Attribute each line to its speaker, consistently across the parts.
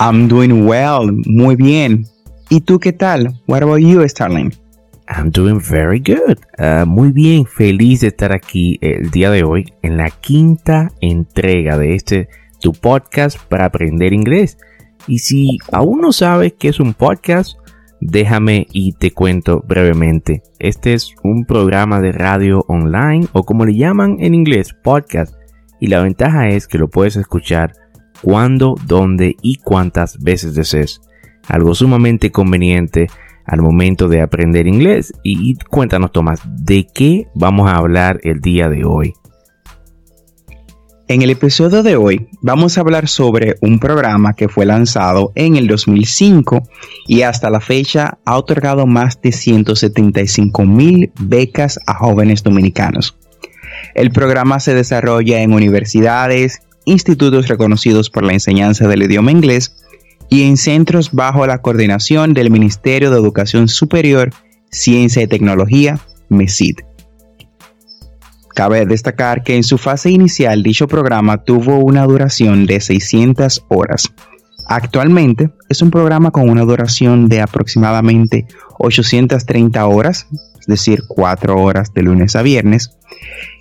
Speaker 1: I'm doing well, muy bien. ¿Y tú qué tal? What about you, Starling?
Speaker 2: I'm doing very good. Uh, muy bien, feliz de estar aquí el día de hoy en la quinta entrega de este tu podcast para aprender inglés. Y si aún no sabes qué es un podcast, déjame y te cuento brevemente. Este es un programa de radio online o como le llaman en inglés, podcast. Y la ventaja es que lo puedes escuchar cuándo, dónde y cuántas veces desees. Algo sumamente conveniente al momento de aprender inglés. Y cuéntanos, Tomás, ¿de qué vamos a hablar el día de hoy?
Speaker 1: En el episodio de hoy vamos a hablar sobre un programa que fue lanzado en el 2005 y hasta la fecha ha otorgado más de 175 mil becas a jóvenes dominicanos. El programa se desarrolla en universidades, institutos reconocidos por la enseñanza del idioma inglés y en centros bajo la coordinación del Ministerio de Educación Superior, Ciencia y Tecnología, MESID. Cabe destacar que en su fase inicial dicho programa tuvo una duración de 600 horas. Actualmente es un programa con una duración de aproximadamente 830 horas, es decir, 4 horas de lunes a viernes,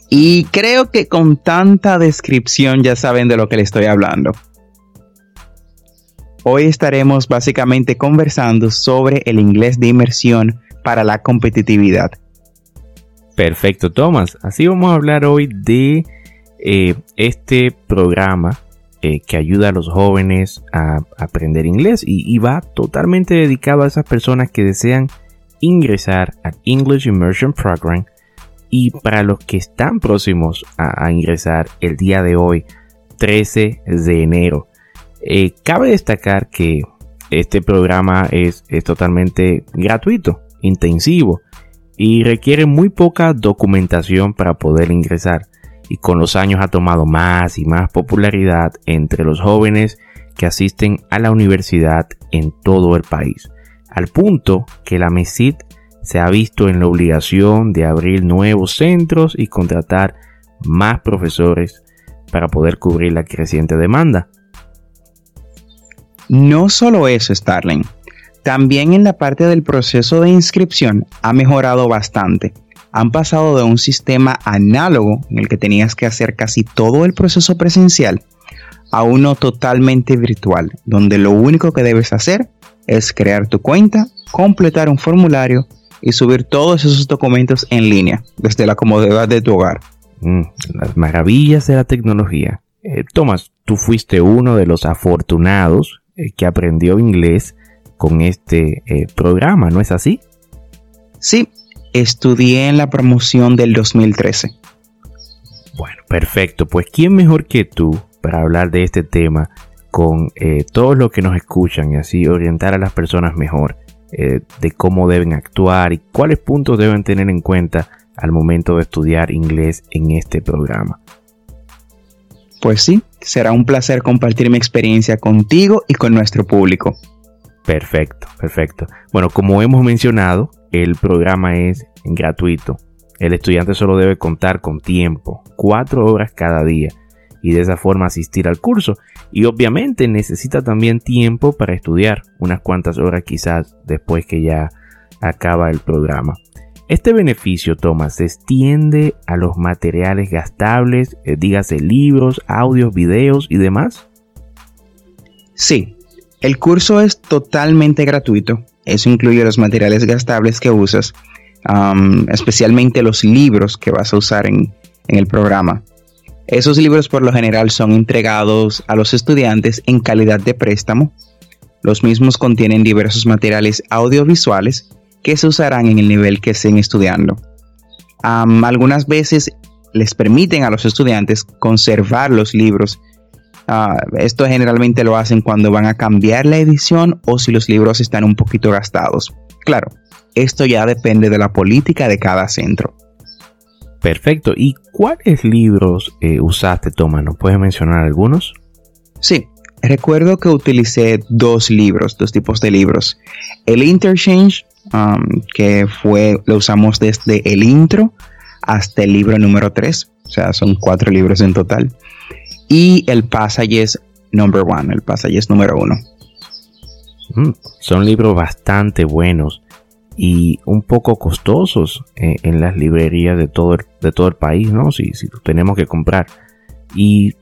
Speaker 1: y creo que con tanta descripción ya saben de lo que le estoy hablando. Hoy estaremos básicamente conversando sobre el inglés de inmersión para la competitividad.
Speaker 2: Perfecto, Thomas. Así vamos a hablar hoy de eh, este programa eh, que ayuda a los jóvenes a aprender inglés y, y va totalmente dedicado a esas personas que desean ingresar al English Immersion Program y para los que están próximos a, ingresar el día de hoy, 13 de enero. Eh, cabe destacar que este programa es, es totalmente gratuito, intensivo y requiere muy poca documentación para poder ingresar y con los años ha tomado más y más popularidad entre los jóvenes que asisten a la universidad en todo el país, al punto que la MESID se ha visto en la obligación de abrir nuevos centros y contratar más profesores para poder cubrir la creciente demanda.
Speaker 1: No solo eso, Starling. También en la parte del proceso de inscripción ha mejorado bastante. Han pasado de un sistema análogo en el que tenías que hacer casi todo el proceso presencial a uno totalmente virtual, donde lo único que debes hacer es crear tu cuenta, completar un formulario y subir todos esos documentos en línea desde la comodidad de tu hogar.
Speaker 2: Mm, las maravillas de la tecnología. Eh, Tomás, tú fuiste uno de los afortunados eh, que aprendió inglés con este eh, programa, ¿no es así?
Speaker 1: Sí, estudié en la promoción del 2013.
Speaker 2: Bueno, perfecto. Pues ¿quién mejor que tú para hablar de este tema con todos los que nos escuchan y así orientar a las personas mejor? Eh, de cómo deben actuar y cuáles puntos deben tener en cuenta al momento de estudiar inglés en este programa.
Speaker 1: Pues sí, será un placer compartir mi experiencia contigo y con nuestro público.
Speaker 2: Perfecto, perfecto. Bueno, como hemos mencionado, el programa es gratuito. El estudiante solo debe contar con tiempo, cuatro horas cada día y de esa forma asistir al curso. Y obviamente necesita también tiempo para estudiar, unas cuantas horas quizás después que ya acaba el programa. Este beneficio, Thomas, se extiende a los materiales gastables, eh, dígase libros, audios, videos y demás.
Speaker 1: Sí, el curso es totalmente gratuito. Eso incluye los materiales gastables que usas, especialmente los libros que vas a usar en el programa. Esos libros por lo general son entregados a los estudiantes en calidad de préstamo. Los mismos contienen diversos materiales audiovisuales que se usarán en el nivel que estén estudiando. algunas veces les permiten a los estudiantes conservar los libros Ah, esto generalmente lo hacen cuando van a cambiar la edición o si los libros están un poquito gastados. Claro, esto ya depende de la política de cada centro.
Speaker 2: Perfecto. ¿Y cuáles libros eh, usaste, Tomás? ¿Nos puedes mencionar algunos?
Speaker 1: Sí, recuerdo que utilicé dos libros, dos tipos de libros. El Interchange, um, que fue, lo usamos desde el intro hasta el libro número 3, o sea, son cuatro libros en total. Y el Passages Number One, el Passages número uno.
Speaker 2: Mm, son libros bastante buenos y un poco costosos eh, en las librerías de todo el, de todo el país, ¿no? Si, si los tenemos que comprar. Y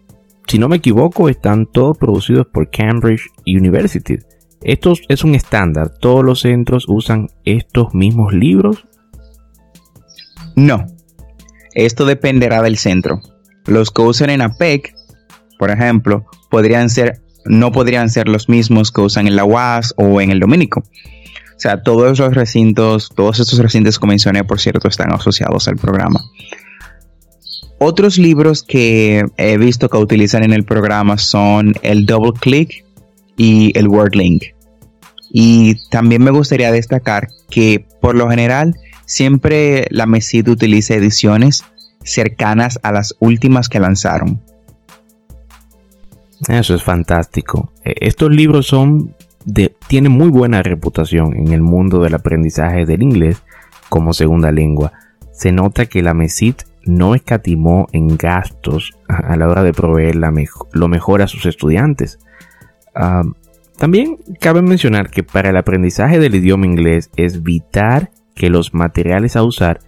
Speaker 2: si no me equivoco, están todos producidos por Cambridge University. Esto es un estándar. ¿Todos los centros usan estos mismos libros?
Speaker 1: No. Esto dependerá del centro. Los que usan en APEC, por ejemplo, podrían ser, no podrían ser los mismos que usan en la UAS o en el Dominico. O sea, todos los recintos, todos estos recintos que mencioné, por cierto, están asociados al programa. Otros libros que he visto que utilizan en el programa son el Double Click y el WordLink. Y también me gustaría destacar que por lo general siempre la MESID utiliza ediciones cercanas a las últimas que lanzaron.
Speaker 2: Eso es fantástico. E, estos libros son de, tienen muy buena reputación en el mundo del aprendizaje del inglés como segunda lengua. Se nota que la MESID no escatimó en gastos a la hora de proveer lo mejor a sus estudiantes. también cabe mencionar que para el aprendizaje del idioma inglés es vital que los materiales a usar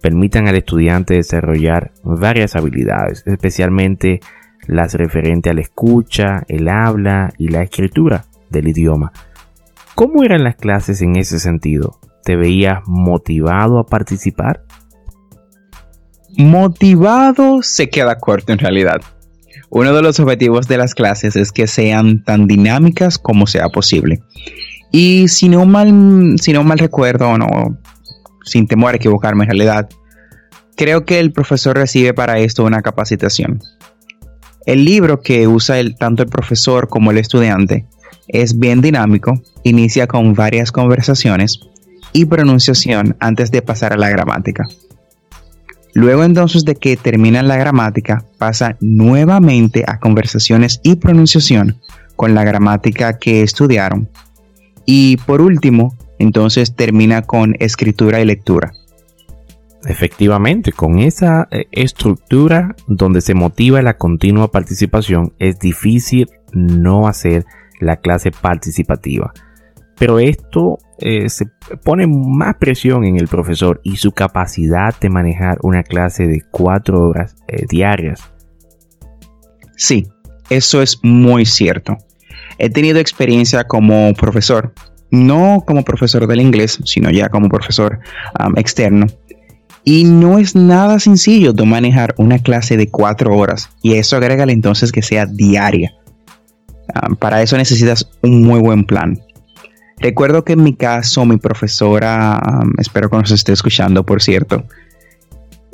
Speaker 2: permitan al estudiante desarrollar varias habilidades, especialmente las referentes a la escucha, el habla y la escritura del idioma. ¿Cómo eran las clases en ese sentido? ¿Te veías motivado a participar?
Speaker 1: Motivado se queda corto en realidad. Uno de los objetivos de las clases es que sean tan dinámicas como sea posible. Y si no mal, si no mal recuerdo, no, sin temor a equivocarme en realidad, creo que el profesor recibe para esto una capacitación. El libro que usa tanto el profesor como el estudiante es bien dinámico, inicia con varias conversaciones y pronunciación antes de pasar a la gramática. Luego entonces de que terminan la gramática, pasa nuevamente a conversaciones y pronunciación con la gramática que estudiaron. Y por último, entonces termina con escritura y lectura.
Speaker 2: Efectivamente, con esa eh, estructura donde se motiva la continua participación, es difícil no hacer la clase participativa. Pero esto eh, se pone más presión en el profesor y su capacidad de manejar una clase de cuatro horas eh, diarias.
Speaker 1: Sí, eso es muy cierto. He tenido experiencia como profesor, no como profesor del inglés, sino ya como profesor externo. Y no es nada sencillo de manejar una clase de cuatro horas. Y eso agrega entonces que sea diaria. Para eso necesitas un muy buen plan. Recuerdo que en mi caso, mi profesora, espero que nos esté escuchando, por cierto,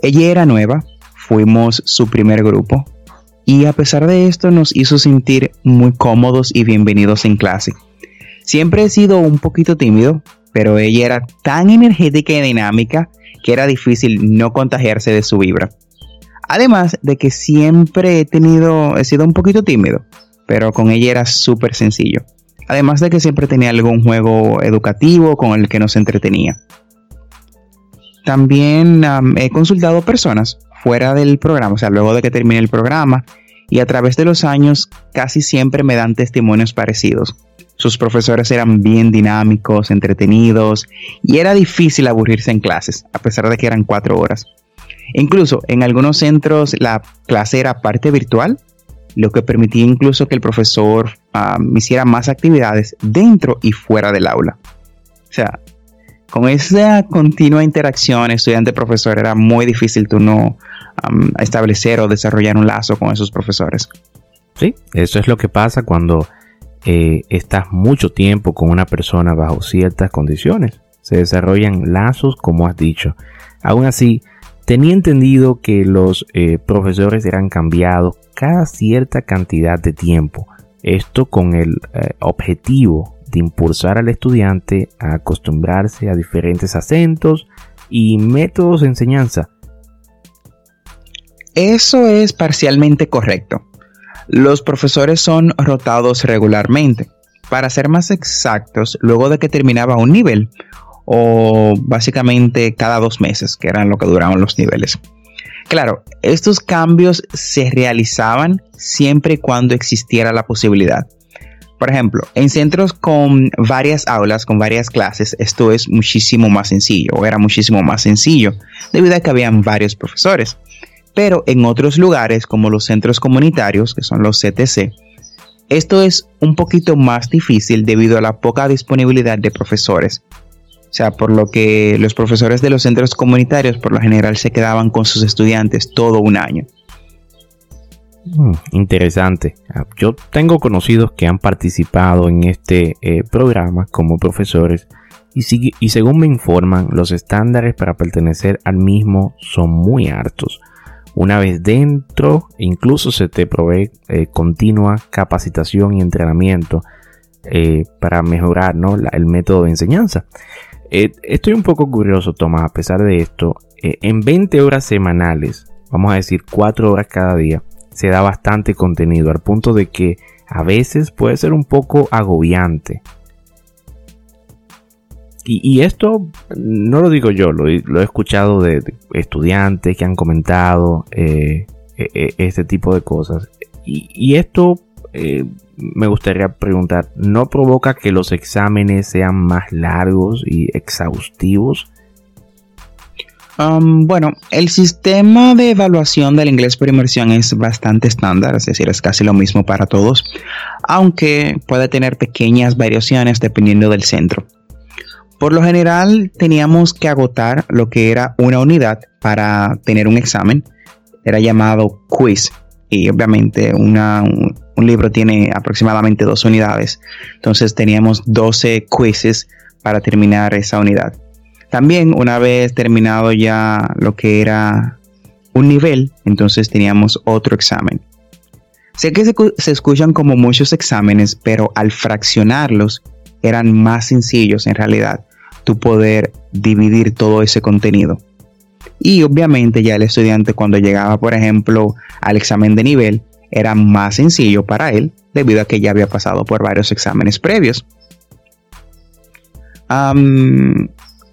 Speaker 1: ella era nueva, fuimos su primer grupo y a pesar de esto nos hizo sentir muy cómodos y bienvenidos en clase. Siempre he sido un poquito tímido, pero ella era tan energética y dinámica que era difícil no contagiarse de su vibra. Además de que siempre he tenido, he sido un poquito tímido, pero con ella era súper sencillo. Además de que siempre tenía algún juego educativo con el que nos entretenía. También he consultado personas fuera del programa, o sea, luego de que termine el programa, y a través de los años casi siempre me dan testimonios parecidos. Sus profesores eran bien dinámicos, entretenidos, y era difícil aburrirse en clases, a pesar de que eran cuatro horas. Incluso en algunos centros la clase era parte virtual lo que permitía incluso que el profesor ah, hiciera más actividades dentro y fuera del aula. O sea, con esa continua interacción estudiante-profesor era muy difícil tú no establecer o desarrollar un lazo con esos profesores.
Speaker 2: Sí, eso es lo que pasa cuando eh, estás mucho tiempo con una persona bajo ciertas condiciones. Se desarrollan lazos, como has dicho. Aún así, Tenía entendido que los eh, profesores eran cambiados cada cierta cantidad de tiempo. Esto con el eh, objetivo de impulsar al estudiante a acostumbrarse a diferentes acentos y métodos de enseñanza.
Speaker 1: Eso es parcialmente correcto. Los profesores son rotados regularmente. Para ser más exactos, luego de que terminaba un nivel, o básicamente cada dos meses, que eran lo que duraban los niveles. Claro, estos cambios se realizaban siempre y cuando existiera la posibilidad. Por ejemplo, en centros con varias aulas, con varias clases, esto es muchísimo más sencillo, o era muchísimo más sencillo, debido a que habían varios profesores. Pero en otros lugares, como los centros comunitarios, que son los CTC, esto es un poquito más difícil debido a la poca disponibilidad de profesores o sea, por lo que los profesores de los centros comunitarios por lo general se quedaban con sus estudiantes todo un año.
Speaker 2: Mm, interesante. Ah, yo tengo conocidos que han participado en este eh, programa como profesores y, y, según me informan, los estándares para pertenecer al mismo son muy altos. Una vez dentro, incluso se te provee eh, continua capacitación y entrenamiento eh, para mejorar el método de enseñanza. Eh, estoy un poco curioso, Tomás, a pesar de esto. Eh, en 20 horas semanales, vamos a decir 4 horas cada día, se da bastante contenido, al punto de que a veces puede ser un poco agobiante. Y, esto no lo digo yo, lo, he escuchado de, estudiantes que han comentado eh, este tipo de cosas. Y, esto me gustaría preguntar, ¿no provoca que los exámenes sean más largos y exhaustivos?
Speaker 1: Um, bueno, el sistema de evaluación del inglés por inmersión es bastante estándar, es decir, es casi lo mismo para todos, aunque puede tener pequeñas variaciones dependiendo del centro. Por lo general teníamos que agotar lo que era una unidad para tener un examen, era llamado quiz, y obviamente una, un libro tiene aproximadamente dos unidades. Entonces teníamos 12 quizzes para terminar esa unidad. También una vez terminado ya lo que era un nivel, entonces teníamos otro examen. Sé que se, se, escuchan como muchos exámenes, pero al fraccionarlos eran más sencillos en realidad tu poder dividir todo ese contenido. Y obviamente ya el estudiante cuando llegaba, por ejemplo, al examen de nivel, era más sencillo para él debido a que ya había pasado por varios exámenes previos.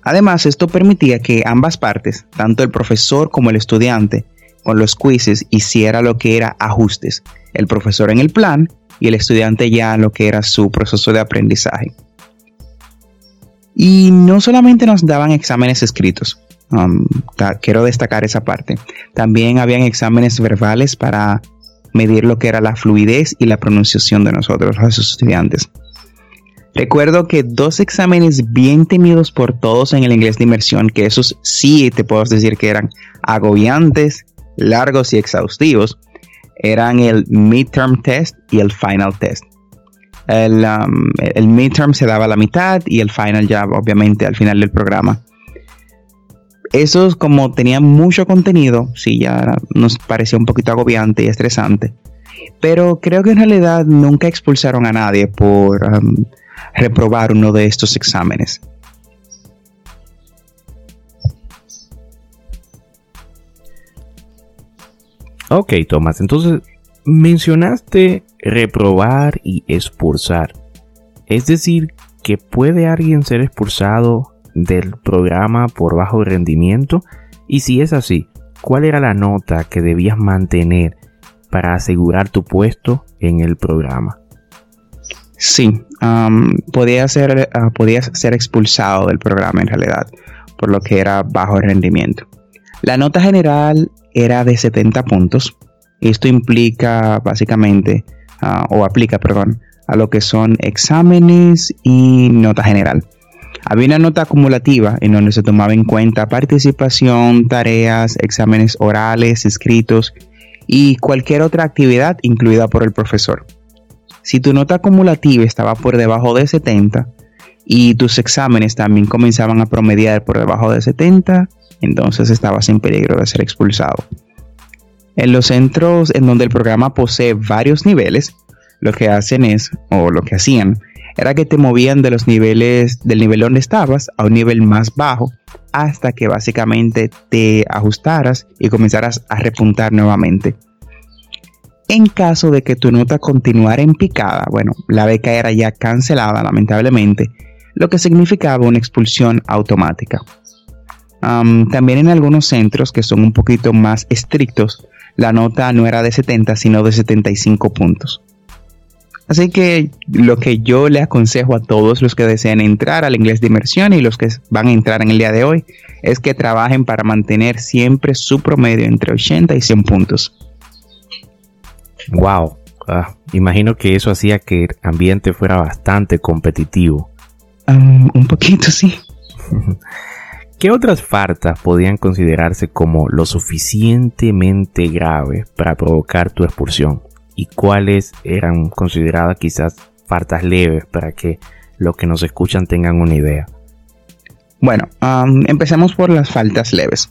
Speaker 1: además, esto permitía que ambas partes, tanto el profesor como el estudiante, con los quizzes hiciera lo que era ajustes. El profesor en el plan y el estudiante ya lo que era su proceso de aprendizaje. Y no solamente nos daban exámenes escritos, quiero destacar esa parte. También habían exámenes verbales para medir lo que era la fluidez y la pronunciación de nosotros, los estudiantes. Recuerdo que dos exámenes bien temidos por todos en el inglés de inmersión, que esos sí te puedo decir que eran agobiantes, largos y exhaustivos, eran el midterm test y el final test. El, um, midterm se daba a la mitad y el final ya obviamente al final del programa. Esos como tenían mucho contenido, sí, ya nos parecía un poquito agobiante y estresante. Pero creo que en realidad nunca expulsaron a nadie por um, reprobar uno de estos exámenes.
Speaker 2: Ok, Tomás, entonces mencionaste reprobar y expulsar. Es decir, que puede alguien ser expulsado del programa por bajo rendimiento? Y si es así, ¿cuál era la nota que debías mantener para asegurar tu puesto en el programa?
Speaker 1: Sí, podía ser, ah, podías ser expulsado del programa en realidad, por lo que era bajo rendimiento. La nota general era de 70 puntos. Esto implica básicamente, ah, o aplica, perdón, a lo que son exámenes y nota general. Había una nota acumulativa en donde se tomaba en cuenta participación, tareas, exámenes orales, escritos y cualquier otra actividad incluida por el profesor. Si tu nota acumulativa estaba por debajo de 70 y tus exámenes también comenzaban a promediar por debajo de 70, entonces estabas en peligro de ser expulsado. En los centros en donde el programa posee varios niveles, lo que hacen es, o lo que hacían, era que te movían de los niveles, del nivel donde estabas a un nivel más bajo, hasta que básicamente te ajustaras y comenzaras a repuntar nuevamente. En caso de que tu nota continuara en picada, bueno, la beca era ya cancelada lamentablemente, lo que significaba una expulsión automática. también en algunos centros que son un poquito más estrictos, la nota no era de 70 sino de 75 puntos. Así que lo que yo le aconsejo a todos los que desean entrar al inglés de inmersión y los que van a entrar en el día de hoy es que trabajen para mantener siempre su promedio entre 80 y 100 puntos.
Speaker 2: Wow, ah, imagino que eso hacía que el ambiente fuera bastante competitivo.
Speaker 1: un poquito, sí.
Speaker 2: ¿Qué otras faltas podían considerarse como lo suficientemente graves para provocar tu expulsión? ¿Y cuáles eran consideradas quizás faltas leves para que los que nos escuchan tengan una idea?
Speaker 1: Bueno, empecemos por las faltas leves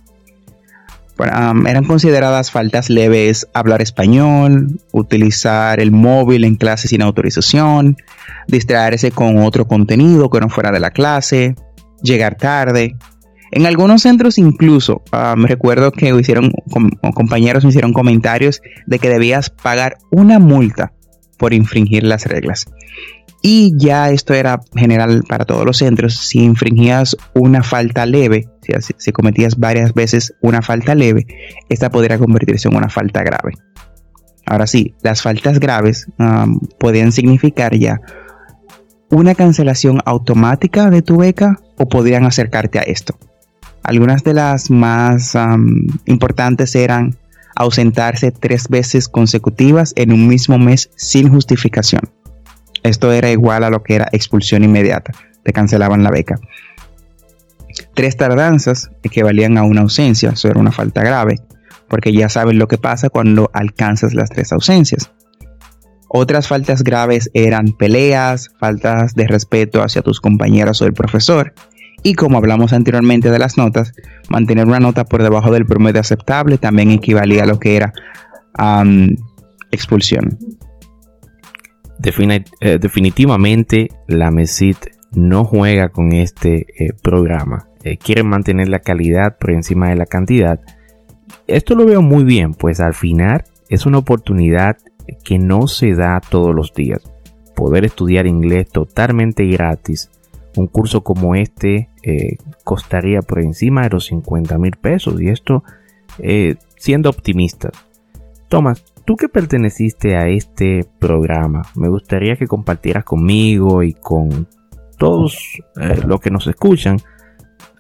Speaker 1: eran consideradas faltas leves hablar español, utilizar el móvil en clase sin autorización, distraerse con otro contenido que no fuera de la clase, llegar tarde. En algunos centros incluso me recuerdo que hicieron compañeros me hicieron comentarios de que debías pagar una multa por infringir las reglas. Y ya esto era general para todos los centros. Si infringías una falta leve, si, cometías varias veces una falta leve, esta podría convertirse en una falta grave. Ahora sí, las faltas graves podían significar ya una cancelación automática de tu beca o podrían acercarte a esto. Algunas de las más importantes eran ausentarse tres veces consecutivas en un mismo mes sin justificación. Esto era igual a lo que era expulsión inmediata. Te cancelaban la beca. Tres tardanzas equivalían a una ausencia. Eso era una falta grave. Porque ya saben lo que pasa cuando alcanzas las tres ausencias. Otras faltas graves eran peleas, faltas de respeto hacia tus compañeros o el profesor. Y como hablamos anteriormente de las notas, mantener una nota por debajo del promedio aceptable también equivalía a lo que era expulsión.
Speaker 2: Eh, definitivamente la MESIT no juega con este eh, programa. Eh, quieren mantener la calidad por encima de la cantidad. Esto lo veo muy bien, pues al final es una oportunidad que no se da todos los días. Poder estudiar inglés totalmente gratis. Un curso como este costaría por encima de los 50 mil pesos. Y esto siendo optimistas. Tomás, tú que perteneciste a este programa, me gustaría que compartieras conmigo y con todos eh, los que nos escuchan,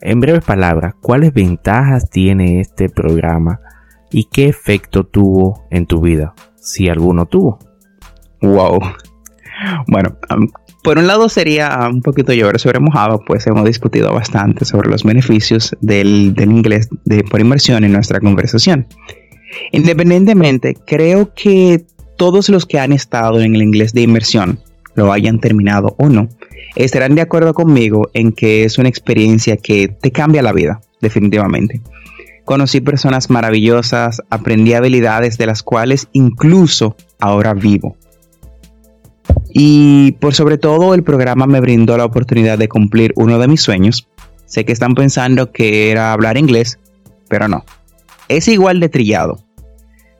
Speaker 2: en breves palabras, cuáles ventajas tiene este programa y qué efecto tuvo en tu vida, si alguno tuvo.
Speaker 1: Wow. Bueno, por un lado sería un poquito llover sobre mojado, pues hemos discutido bastante sobre los beneficios del, inglés de, por inmersión en nuestra conversación. Independientemente, creo que todos los que han estado en el inglés de inmersión, lo hayan terminado o no, estarán de acuerdo conmigo en que es una experiencia que te cambia la vida, definitivamente. Conocí personas maravillosas, aprendí habilidades de las cuales incluso ahora vivo. Y por sobre todo el programa me brindó la oportunidad de cumplir uno de mis sueños. Sé que están pensando que era hablar inglés, pero no es igual de trillado.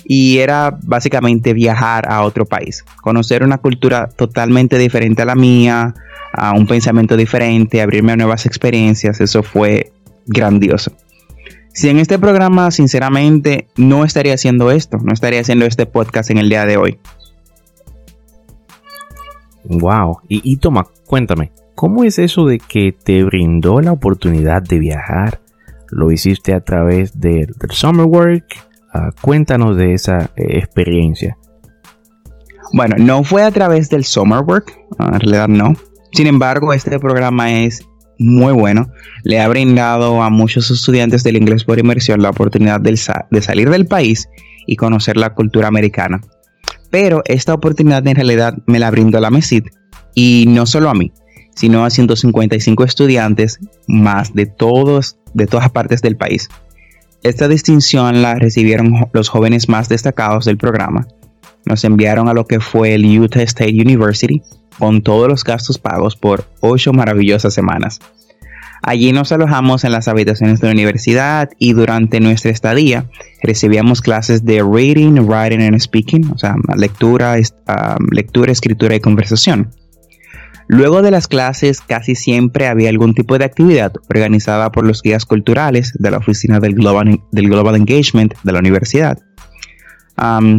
Speaker 1: Y era básicamente viajar a otro país, conocer una cultura totalmente diferente a la mía, a un pensamiento diferente, abrirme a nuevas experiencias. Eso fue grandioso. Si en este programa, sinceramente, no estaría haciendo esto, no estaría haciendo este podcast en el día de hoy.
Speaker 2: Wow. Y, y toma, cuéntame, ¿cómo es eso de que te brindó la oportunidad de viajar lo hiciste a través del Summer Work. Ah, cuéntanos de esa eh, experiencia.
Speaker 1: Bueno, no fue a través del Summer Work, ah, en realidad no. Sin embargo, este programa es muy bueno. Le ha brindado a muchos estudiantes del inglés por inmersión la oportunidad de, de salir del país y conocer la cultura americana. Pero esta oportunidad en realidad me la brindó la MESID y no solo a mí, sino a 155 estudiantes más de, todos, de todas partes del país. Esta distinción la recibieron los jóvenes más destacados del programa. Nos enviaron a lo que fue el Utah State University con todos los gastos pagos por ocho maravillosas semanas. Allí nos alojamos en las habitaciones de la universidad y durante nuestra estadía recibíamos clases de reading, writing and speaking, o sea, lectura, um, lectura, escritura y conversación. Luego de las clases casi siempre había algún tipo de actividad organizada por los guías culturales de la oficina del Global, del Global Engagement de la universidad.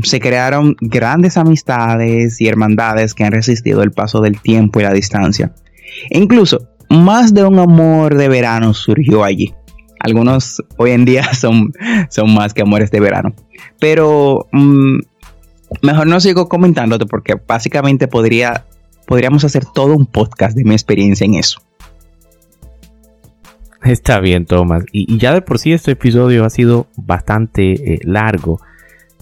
Speaker 1: Se crearon grandes amistades y hermandades que han resistido el paso del tiempo y la distancia. E incluso más de un amor de verano surgió allí. Algunos hoy en día son, son más que amores de verano. Pero mm, mejor no sigo comentándote porque básicamente podría, podríamos hacer todo un podcast de mi experiencia en eso.
Speaker 2: Está bien, Tomás. Y, ya de por sí este episodio ha sido bastante eh, largo,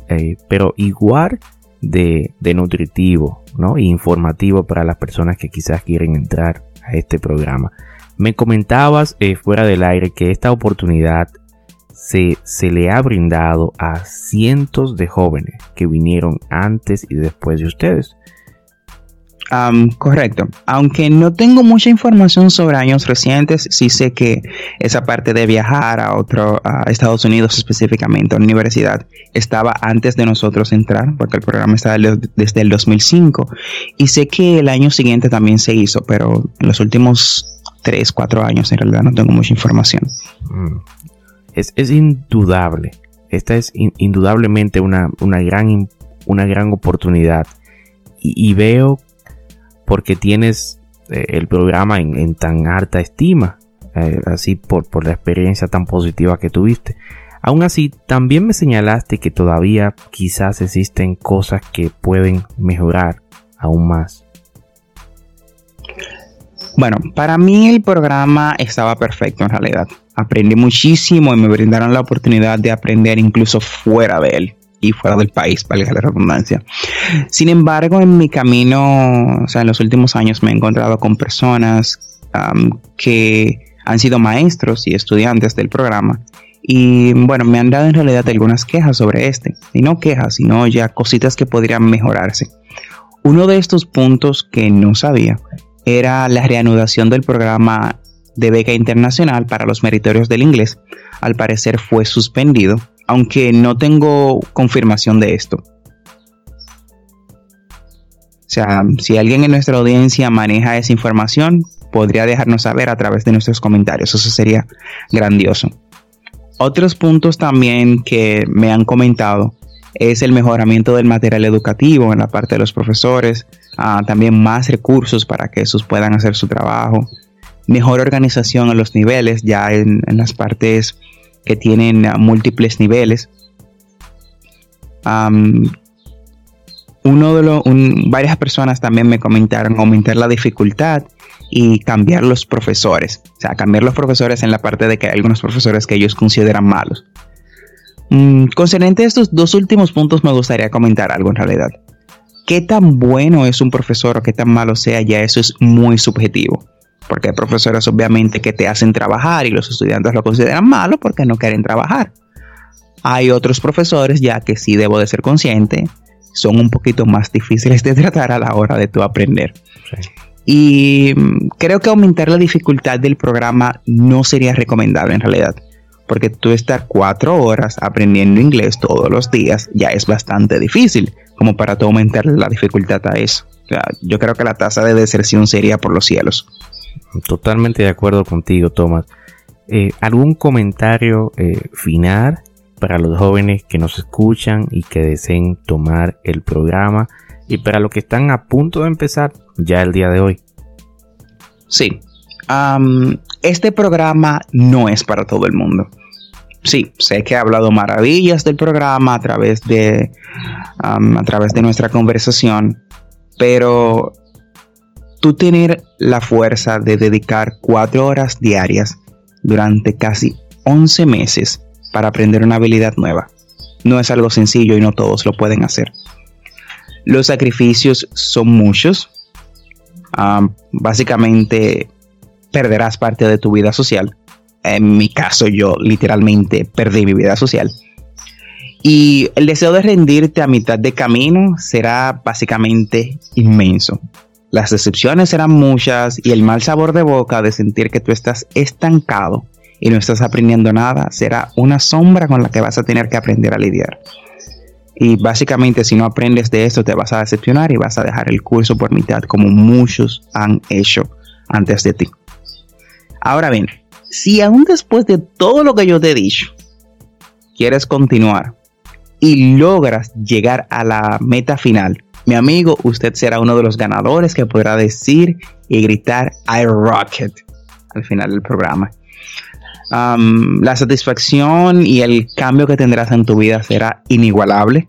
Speaker 2: eh, pero igual de, nutritivo ¿no? e informativo para las personas que quizás quieren entrar a este programa. Me comentabas eh, fuera del aire que esta oportunidad se, se, le ha brindado a cientos de jóvenes que vinieron antes y después de ustedes
Speaker 1: correcto. Aunque no tengo mucha información sobre años recientes, sí sé que esa parte de viajar a otro, a Estados Unidos específicamente, a la universidad, estaba antes de nosotros entrar, porque el programa está desde el 2005. Y sé que el año siguiente también se hizo, pero en los últimos 3, 4 años en realidad no tengo mucha información.
Speaker 2: Mm. Es, indudable. Esta es indudablemente una, gran, una gran oportunidad. Y, y veo porque tienes eh, el programa en, tan alta estima, eh, así por, por la experiencia tan positiva que tuviste. Aún así, también me señalaste que todavía quizás existen cosas que pueden mejorar aún más.
Speaker 1: Bueno, para mí el programa estaba perfecto en realidad. Aprendí muchísimo y me brindaron la oportunidad de aprender incluso fuera de él fuera del país, valga la redundancia. Sin embargo, en mi camino, o sea, en los últimos años me he encontrado con personas que han sido maestros y estudiantes del programa y bueno, me han dado en realidad algunas quejas sobre este, y no quejas, sino ya cositas que podrían mejorarse. Uno de estos puntos que no sabía era la reanudación del programa de beca internacional para los meritorios del inglés. Al parecer fue suspendido aunque no tengo confirmación de esto. O sea, si alguien en nuestra audiencia maneja esa información, podría dejarnos saber a través de nuestros comentarios. Eso sería grandioso. Otros puntos también que me han comentado es el mejoramiento del material educativo en la parte de los profesores, ah, también más recursos para que esos puedan hacer su trabajo, mejor organización en los niveles, ya en las partes que tienen ah, múltiples niveles. uno de los, varias personas también me comentaron aumentar la dificultad y cambiar los profesores. O sea, cambiar los profesores en la parte de que hay algunos profesores que ellos consideran malos. Mm, concernente a estos dos últimos puntos, me gustaría comentar algo en realidad. ¿Qué tan bueno es un profesor o qué tan malo sea? Ya eso es muy subjetivo porque hay profesores obviamente que te hacen trabajar y los estudiantes lo consideran malo porque no quieren trabajar. Hay otros profesores, ya que sí debo de ser consciente, son un poquito más difíciles de tratar a la hora de tu aprender. Y mm, creo que aumentar la dificultad del programa no sería recomendable en realidad, porque tú estar cuatro horas aprendiendo inglés todos los días ya es bastante difícil, como para tú aumentar la dificultad a eso. yo creo que la tasa de deserción sería por los cielos.
Speaker 2: Totalmente de acuerdo contigo, Tomás. Eh, ¿Algún comentario eh, final para los jóvenes que nos escuchan y que deseen tomar el programa y para los que están a punto de empezar ya el día de hoy?
Speaker 1: Sí, este programa no es para todo el mundo. Sí, sé que he hablado maravillas del programa a través de, a través de nuestra conversación, pero tú tener la fuerza de dedicar cuatro horas diarias durante casi 11 meses para aprender una habilidad nueva. No es algo sencillo y no todos lo pueden hacer. Los sacrificios son muchos. básicamente perderás parte de tu vida social. En mi caso, yo literalmente perdí mi vida social. Y el deseo de rendirte a mitad de camino será básicamente inmenso. Las decepciones serán muchas y el mal sabor de boca de sentir que tú estás estancado y no estás aprendiendo nada será una sombra con la que vas a tener que aprender a lidiar. Y básicamente si no aprendes de esto te vas a decepcionar y vas a dejar el curso por mitad como muchos han hecho antes de ti. Ahora bien, si aún después de todo lo que yo te he dicho, quieres continuar y logras llegar a la meta final, mi amigo, usted será uno de los ganadores que podrá decir y gritar I Rocket al final del programa. la satisfacción y el cambio que tendrás en tu vida será inigualable.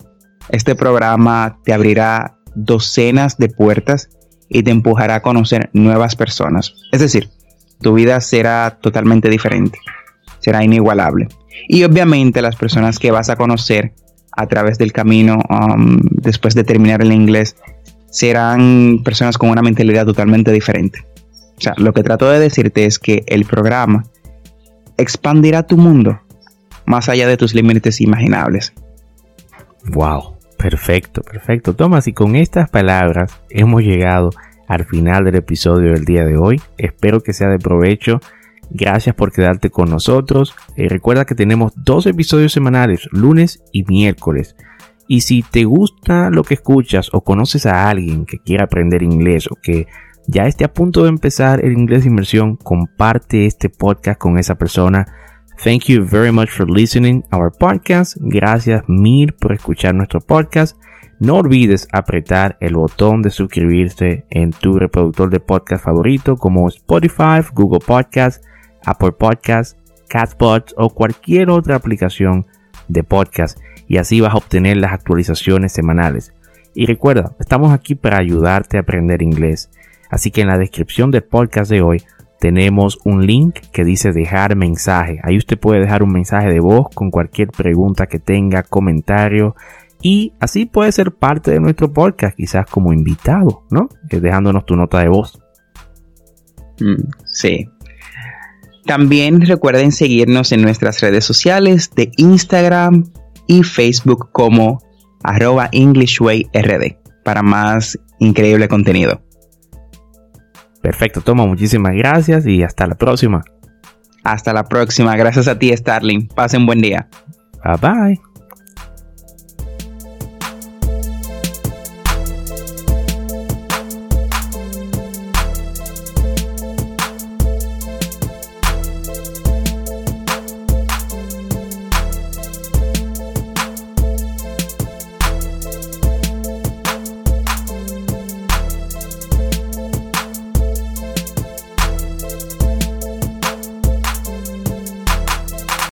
Speaker 1: Este programa te abrirá docenas de puertas y te empujará a conocer nuevas personas. Es decir, tu vida será totalmente diferente, será inigualable. Y obviamente las personas que vas a conocer a través del camino um, después de terminar el inglés serán personas con una mentalidad totalmente diferente. O sea, lo que trato de decirte es que el programa expandirá tu mundo más allá de tus límites imaginables.
Speaker 2: Wow, perfecto, perfecto. Tomás, y con estas palabras hemos llegado al final del episodio del día de hoy. Espero que sea de provecho. Gracias por quedarte con nosotros. Eh, recuerda que tenemos dos episodios semanales, lunes y miércoles. Y si te gusta lo que escuchas o conoces a alguien que quiera aprender inglés o que ya esté a punto de empezar el inglés de inmersión, comparte este podcast con esa persona. Thank you very much for listening our podcast. Gracias mil por escuchar nuestro podcast. No olvides apretar el botón de suscribirse en tu reproductor de podcast favorito como Spotify, Google Podcast, Apple Podcast, Catbot o cualquier otra aplicación de podcast y así vas a obtener las actualizaciones semanales. Y recuerda, estamos aquí para ayudarte a aprender inglés. Así que en la descripción del podcast de hoy tenemos un link que dice dejar mensaje. Ahí usted puede dejar un mensaje de voz con cualquier pregunta que tenga, comentario y así puede ser parte de nuestro podcast, quizás como invitado, ¿no? Eh, dejándonos tu nota de voz.
Speaker 1: Mm, sí. También recuerden seguirnos en nuestras redes sociales de Instagram y Facebook como arroba EnglishWayRD para más increíble contenido.
Speaker 2: Perfecto, Toma, muchísimas gracias y hasta la próxima.
Speaker 1: Hasta la próxima, gracias a ti Starling. Pasen buen día.
Speaker 2: Bye bye.